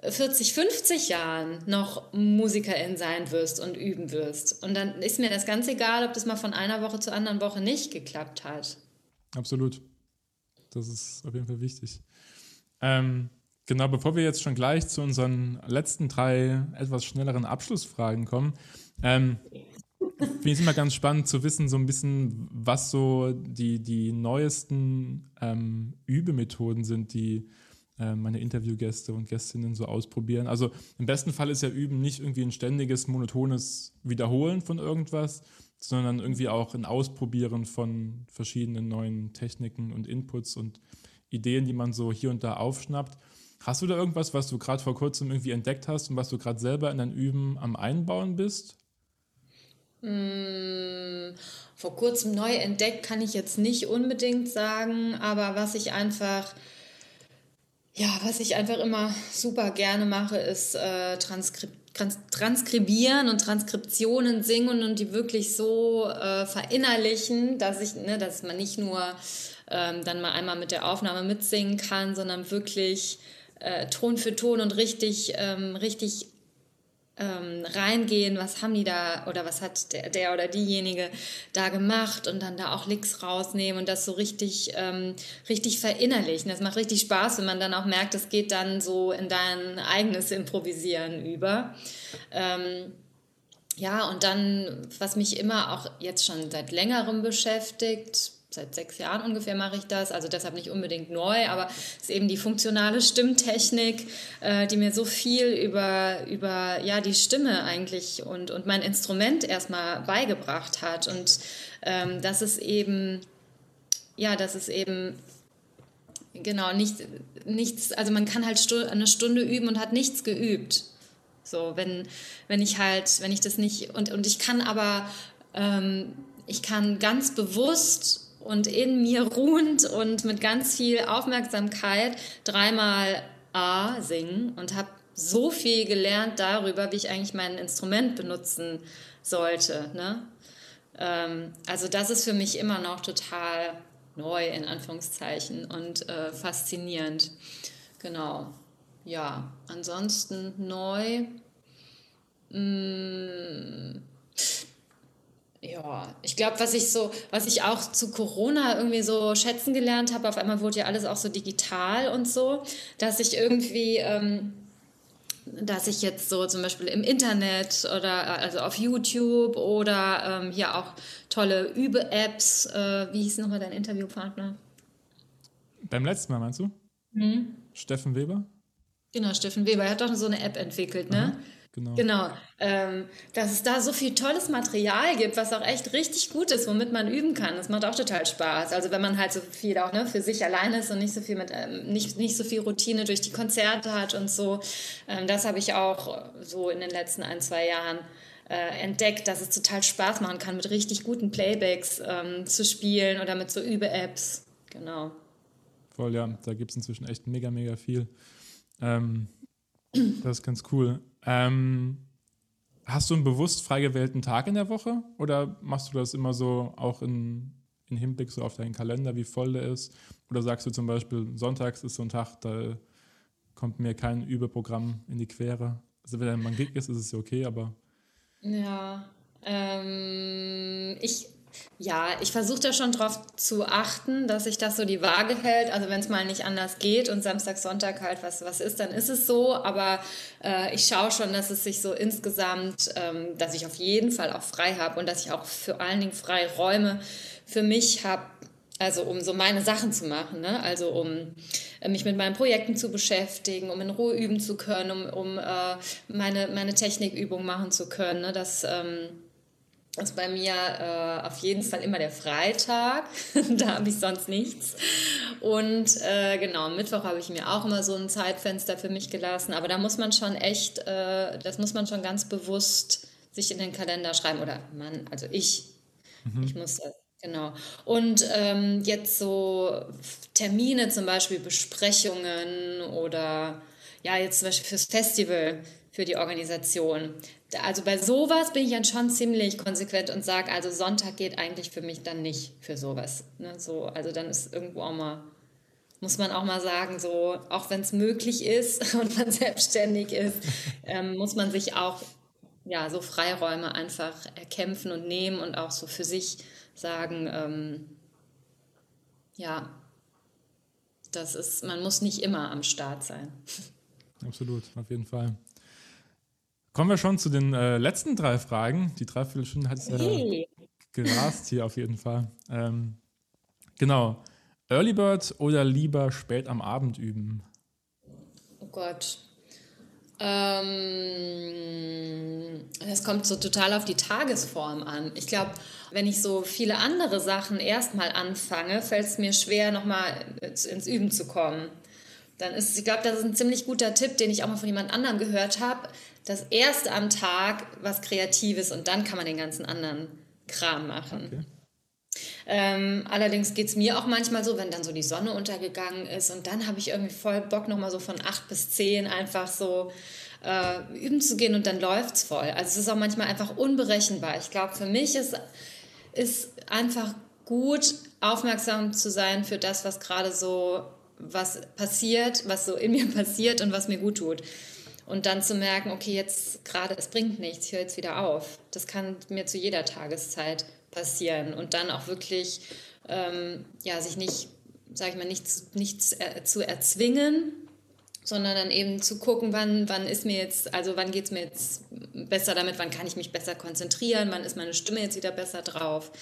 40, 50 Jahren noch Musikerin sein wirst und üben wirst. Und dann ist mir das ganz egal, ob das mal von einer Woche zur anderen Woche nicht geklappt hat. Absolut. Das ist auf jeden Fall wichtig. Ähm, Genau, bevor wir jetzt schon gleich zu unseren letzten drei etwas schnelleren Abschlussfragen kommen, ähm, finde ich immer ganz spannend zu wissen, so ein bisschen, was so die, die neuesten ähm, Übemethoden sind, die äh, meine Interviewgäste und Gästinnen so ausprobieren. Also im besten Fall ist ja Üben nicht irgendwie ein ständiges, monotones Wiederholen von irgendwas, sondern irgendwie auch ein Ausprobieren von verschiedenen neuen Techniken und Inputs und Ideen, die man so hier und da aufschnappt. Hast du da irgendwas, was du gerade vor kurzem irgendwie entdeckt hast und was du gerade selber in dein Üben am Einbauen bist? Mmh, vor kurzem neu entdeckt kann ich jetzt nicht unbedingt sagen, aber was ich einfach, ja, was ich einfach immer super gerne mache, ist äh, Transkri transkribieren und Transkriptionen singen und die wirklich so äh, verinnerlichen, dass ich, ne, dass man nicht nur ähm, dann mal einmal mit der Aufnahme mitsingen kann, sondern wirklich äh, Ton für Ton und richtig, ähm, richtig ähm, reingehen, was haben die da oder was hat der, der oder diejenige da gemacht und dann da auch Licks rausnehmen und das so richtig, ähm, richtig verinnerlichen. Das macht richtig Spaß, wenn man dann auch merkt, es geht dann so in dein eigenes Improvisieren über. Ähm, ja, und dann, was mich immer auch jetzt schon seit längerem beschäftigt, seit sechs Jahren ungefähr mache ich das, also deshalb nicht unbedingt neu, aber es ist eben die funktionale Stimmtechnik, äh, die mir so viel über, über ja, die Stimme eigentlich und, und mein Instrument erstmal beigebracht hat. Und ähm, das ist eben, ja, das ist eben genau nicht, nichts, also man kann halt eine Stunde üben und hat nichts geübt. So, wenn, wenn ich halt, wenn ich das nicht, und, und ich kann aber, ähm, ich kann ganz bewusst und in mir ruhend und mit ganz viel Aufmerksamkeit dreimal A singen und habe so viel gelernt darüber, wie ich eigentlich mein Instrument benutzen sollte. Ne? Ähm, also das ist für mich immer noch total neu in Anführungszeichen und äh, faszinierend. Genau. Ja, ansonsten neu. Mh, mm, ja, ich glaube, was ich so, was ich auch zu Corona irgendwie so schätzen gelernt habe, auf einmal wurde ja alles auch so digital und so, dass ich irgendwie ähm, dass ich jetzt so zum Beispiel im Internet oder also auf YouTube oder ähm, hier auch tolle Übe-Apps, äh, wie hieß nochmal dein Interviewpartner? Beim letzten Mal meinst du? Mhm. Steffen Weber? Genau, Steffen Weber. Er hat doch so eine App entwickelt, ne? Aha. Genau. genau. Ähm, dass es da so viel tolles Material gibt, was auch echt richtig gut ist, womit man üben kann. Das macht auch total Spaß. Also wenn man halt so viel auch ne, für sich alleine ist und nicht so viel mit ähm, nicht, nicht so viel Routine durch die Konzerte hat und so. Ähm, das habe ich auch so in den letzten ein, zwei Jahren äh, entdeckt, dass es total Spaß machen kann, mit richtig guten Playbacks ähm, zu spielen oder mit so Übe-Apps. Genau. Voll, ja. Da gibt es inzwischen echt mega, mega viel. Ähm, das ist ganz cool. Ähm, hast du einen bewusst frei gewählten Tag in der Woche oder machst du das immer so auch in, in Hinblick so auf deinen Kalender, wie voll der ist? Oder sagst du zum Beispiel, sonntags ist so ein Tag, da kommt mir kein Überprogramm in die Quere? Also wenn man Gig ist, ist es ja okay, aber... Ja, ähm, ich ja, ich versuche da schon drauf zu achten, dass sich das so die Waage hält. Also wenn es mal nicht anders geht und Samstag, Sonntag halt was, was ist, dann ist es so. Aber äh, ich schaue schon, dass es sich so insgesamt, ähm, dass ich auf jeden Fall auch frei habe und dass ich auch vor allen Dingen freie Räume für mich habe, also um so meine Sachen zu machen, ne? also um äh, mich mit meinen Projekten zu beschäftigen, um in Ruhe üben zu können, um, um äh, meine, meine Technikübung machen zu können. Ne? Das... Ähm, ist bei mir äh, auf jeden Fall immer der Freitag. da habe ich sonst nichts. Und äh, genau, Mittwoch habe ich mir auch immer so ein Zeitfenster für mich gelassen. Aber da muss man schon echt, äh, das muss man schon ganz bewusst sich in den Kalender schreiben. Oder man, also ich. Mhm. Ich muss das. Genau. Und ähm, jetzt so Termine, zum Beispiel Besprechungen oder ja, jetzt zum Beispiel fürs Festival für die Organisation. Also bei sowas bin ich dann schon ziemlich konsequent und sage, also Sonntag geht eigentlich für mich dann nicht für sowas. Ne? So, also dann ist irgendwo auch mal, muss man auch mal sagen, so, auch wenn es möglich ist und man selbstständig ist, ähm, muss man sich auch ja, so Freiräume einfach erkämpfen und nehmen und auch so für sich sagen, ähm, ja, das ist, man muss nicht immer am Start sein. Absolut, auf jeden Fall. Kommen wir schon zu den äh, letzten drei Fragen. Die Dreiviertelstunde hat es hey. gerast hier auf jeden Fall. Ähm, genau. Early Bird oder lieber spät am Abend üben? Oh Gott. Ähm, es kommt so total auf die Tagesform an. Ich glaube, wenn ich so viele andere Sachen erstmal anfange, fällt es mir schwer, nochmal ins Üben zu kommen. Dann ist, ich glaube, das ist ein ziemlich guter Tipp, den ich auch mal von jemand anderem gehört habe das erste am Tag was Kreatives und dann kann man den ganzen anderen Kram machen. Okay. Ähm, allerdings geht es mir auch manchmal so, wenn dann so die Sonne untergegangen ist und dann habe ich irgendwie voll Bock, nochmal so von acht bis zehn einfach so äh, üben zu gehen und dann läuft es voll. Also es ist auch manchmal einfach unberechenbar. Ich glaube, für mich ist, ist einfach gut, aufmerksam zu sein für das, was gerade so was passiert, was so in mir passiert und was mir gut tut. Und dann zu merken, okay, jetzt gerade, es bringt nichts, ich höre jetzt wieder auf. Das kann mir zu jeder Tageszeit passieren. Und dann auch wirklich, ähm, ja, sich nicht, sage ich mal, nichts, nichts äh, zu erzwingen, sondern dann eben zu gucken, wann, wann ist mir jetzt, also wann geht es mir jetzt besser damit, wann kann ich mich besser konzentrieren, wann ist meine Stimme jetzt wieder besser drauf.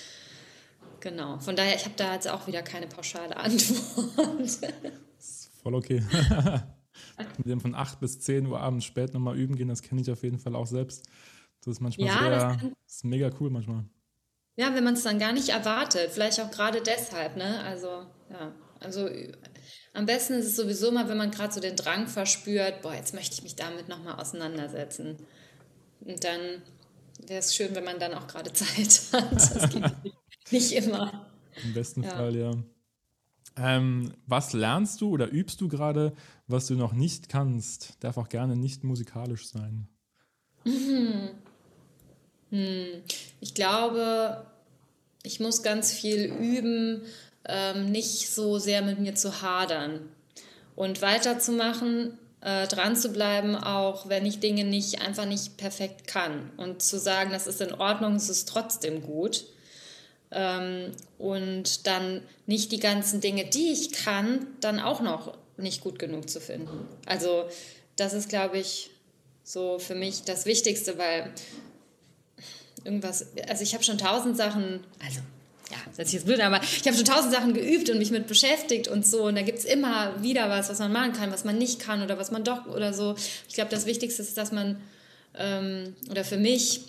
Genau. Von daher, ich habe da jetzt auch wieder keine pauschale Antwort. Voll okay. Mit dem von 8 bis 10 Uhr abends spät nochmal üben gehen, das kenne ich auf jeden Fall auch selbst. Das ist manchmal ja, sehr, das, kann, das ist mega cool manchmal. Ja, wenn man es dann gar nicht erwartet, vielleicht auch gerade deshalb, ne? Also, ja, also am besten ist es sowieso mal, wenn man gerade so den Drang verspürt, boah, jetzt möchte ich mich damit nochmal auseinandersetzen. Und dann wäre es schön, wenn man dann auch gerade Zeit hat. Das geht nicht immer. Im besten ja. Fall, ja. Ähm, was lernst du oder übst du gerade, was du noch nicht kannst? Darf auch gerne nicht musikalisch sein. Mhm. Hm. Ich glaube, ich muss ganz viel üben, ähm, nicht so sehr mit mir zu hadern und weiterzumachen, äh, dran zu bleiben, auch wenn ich Dinge nicht einfach nicht perfekt kann und zu sagen, das ist in Ordnung, es ist trotzdem gut ähm, und dann nicht die ganzen Dinge, die ich kann, dann auch noch nicht gut genug zu finden. Also das ist, glaube ich, so für mich das Wichtigste, weil irgendwas, also ich habe schon tausend Sachen, also ja, das ist jetzt blöd, aber ich habe schon tausend Sachen geübt und mich mit beschäftigt und so. Und da gibt es immer wieder was, was man machen kann, was man nicht kann oder was man doch oder so. Ich glaube, das Wichtigste ist, dass man, ähm, oder für mich,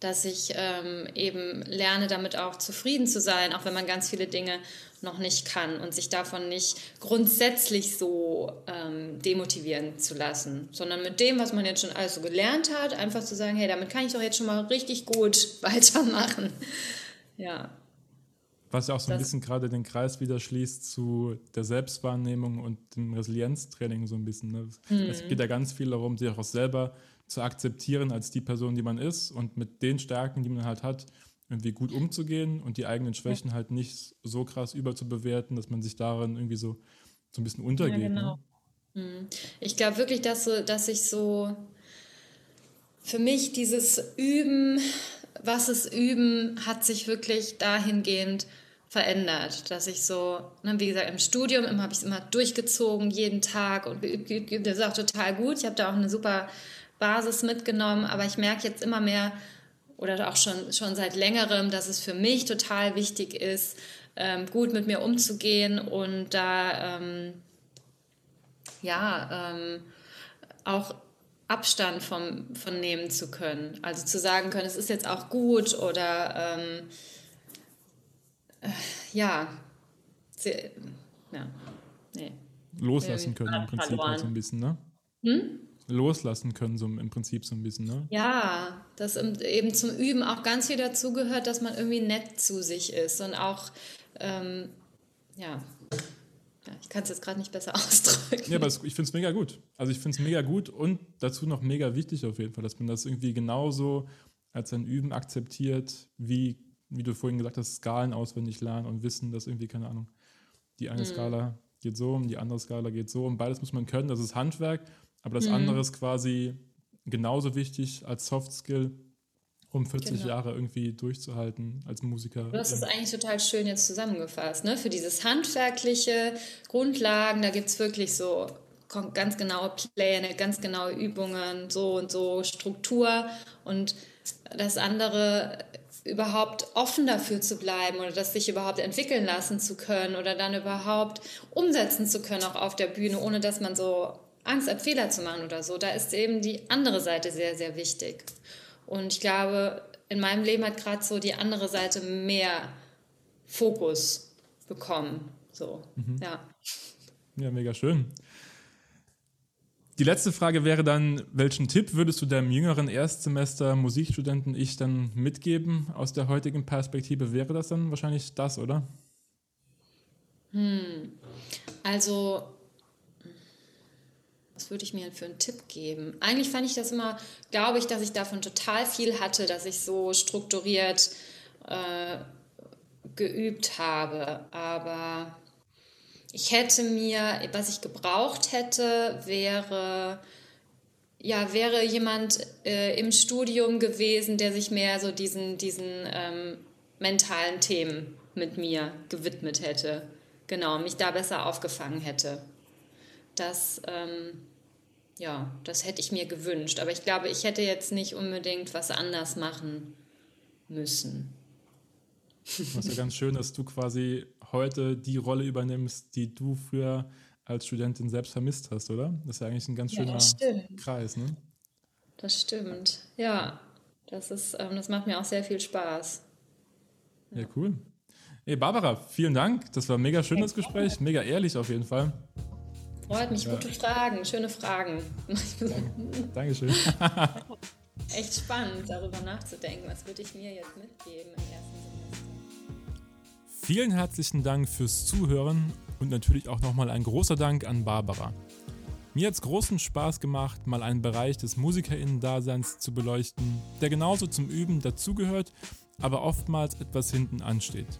dass ich ähm, eben lerne, damit auch zufrieden zu sein, auch wenn man ganz viele Dinge noch nicht kann und sich davon nicht grundsätzlich so ähm, demotivieren zu lassen, sondern mit dem, was man jetzt schon alles so gelernt hat, einfach zu sagen, hey, damit kann ich doch jetzt schon mal richtig gut weitermachen. Ja. Was ja auch so ein bisschen gerade den Kreis wieder schließt zu der Selbstwahrnehmung und dem Resilienztraining so ein bisschen. Ne? Es geht ja ganz viel darum, sich auch selber zu akzeptieren als die Person, die man ist und mit den Stärken, die man halt hat, irgendwie gut umzugehen und die eigenen Schwächen ja. halt nicht so krass überzubewerten, dass man sich darin irgendwie so, so ein bisschen untergeht. Ja, genau. Ne? Mhm. Ich glaube wirklich, dass, so, dass ich so für mich dieses Üben, was es üben, hat sich wirklich dahingehend verändert, dass ich so, ne, wie gesagt, im Studium immer habe ich es immer durchgezogen, jeden Tag und geübt, geübt, geübt. Das ist auch total gut. Ich habe da auch eine super Basis mitgenommen, aber ich merke jetzt immer mehr, oder auch schon, schon seit längerem, dass es für mich total wichtig ist, ähm, gut mit mir umzugehen und da ähm, ja ähm, auch Abstand vom, von nehmen zu können. Also zu sagen können, es ist jetzt auch gut oder ähm, äh, ja, ja, nee. Loslassen können im Prinzip halt so ein bisschen, ne? Hm? Loslassen können, so im Prinzip so ein bisschen, ne? Ja, dass eben zum Üben auch ganz viel dazugehört, dass man irgendwie nett zu sich ist und auch, ähm, ja. ja, ich kann es jetzt gerade nicht besser ausdrücken. Ja, aber ich finde es mega gut. Also ich finde es mega gut und dazu noch mega wichtig auf jeden Fall, dass man das irgendwie genauso als ein Üben akzeptiert, wie, wie du vorhin gesagt hast, Skalen auswendig lernen und wissen, dass irgendwie, keine Ahnung, die eine hm. Skala geht so um, die andere Skala geht so um. Beides muss man können, das ist Handwerk. Aber das mhm. andere ist quasi genauso wichtig als Soft Skill, um 40 genau. Jahre irgendwie durchzuhalten als Musiker. Das ist eigentlich total schön jetzt zusammengefasst. Ne? Für dieses handwerkliche Grundlagen, da gibt es wirklich so ganz genaue Pläne, ganz genaue Übungen, so und so Struktur und das andere überhaupt offen dafür zu bleiben oder das sich überhaupt entwickeln lassen zu können oder dann überhaupt umsetzen zu können auch auf der Bühne, ohne dass man so Angst hat, Fehler zu machen oder so, da ist eben die andere Seite sehr, sehr wichtig. Und ich glaube, in meinem Leben hat gerade so die andere Seite mehr Fokus bekommen. So, mhm. ja. Ja, mega schön. Die letzte Frage wäre dann, welchen Tipp würdest du deinem jüngeren Erstsemester Musikstudenten ich dann mitgeben aus der heutigen Perspektive? Wäre das dann wahrscheinlich das, oder? Hm. Also würde ich mir für einen Tipp geben? Eigentlich fand ich das immer, glaube ich, dass ich davon total viel hatte, dass ich so strukturiert äh, geübt habe. Aber ich hätte mir, was ich gebraucht hätte, wäre, ja, wäre jemand äh, im Studium gewesen, der sich mehr so diesen, diesen ähm, mentalen Themen mit mir gewidmet hätte. Genau, mich da besser aufgefangen hätte. Das ähm, ja, das hätte ich mir gewünscht. Aber ich glaube, ich hätte jetzt nicht unbedingt was anders machen müssen. Das ist ja ganz schön, dass du quasi heute die Rolle übernimmst, die du früher als Studentin selbst vermisst hast, oder? Das ist ja eigentlich ein ganz schöner ja, Kreis, ne? Das stimmt, ja. Das, ist, ähm, das macht mir auch sehr viel Spaß. Ja, ja cool. Hey, Barbara, vielen Dank. Das war ein mega schönes Gespräch, mega ehrlich auf jeden Fall. Freut mich, gute Fragen, schöne Fragen. Dankeschön. Echt spannend, darüber nachzudenken. Was würde ich mir jetzt mitgeben im ersten Semester? Vielen herzlichen Dank fürs Zuhören und natürlich auch nochmal ein großer Dank an Barbara. Mir hat es großen Spaß gemacht, mal einen Bereich des MusikerInnen-Daseins zu beleuchten, der genauso zum Üben dazugehört, aber oftmals etwas hinten ansteht.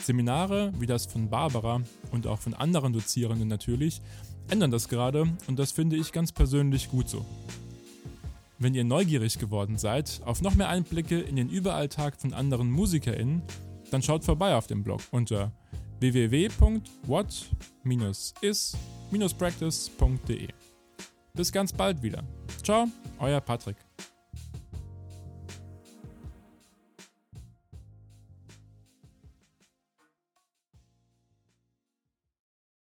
Seminare wie das von Barbara und auch von anderen Dozierenden natürlich ändern das gerade und das finde ich ganz persönlich gut so. Wenn ihr neugierig geworden seid auf noch mehr Einblicke in den Überalltag von anderen MusikerInnen, dann schaut vorbei auf dem Blog unter www.what-is-practice.de. bis ganz bald wieder. Ciao, euer Patrick.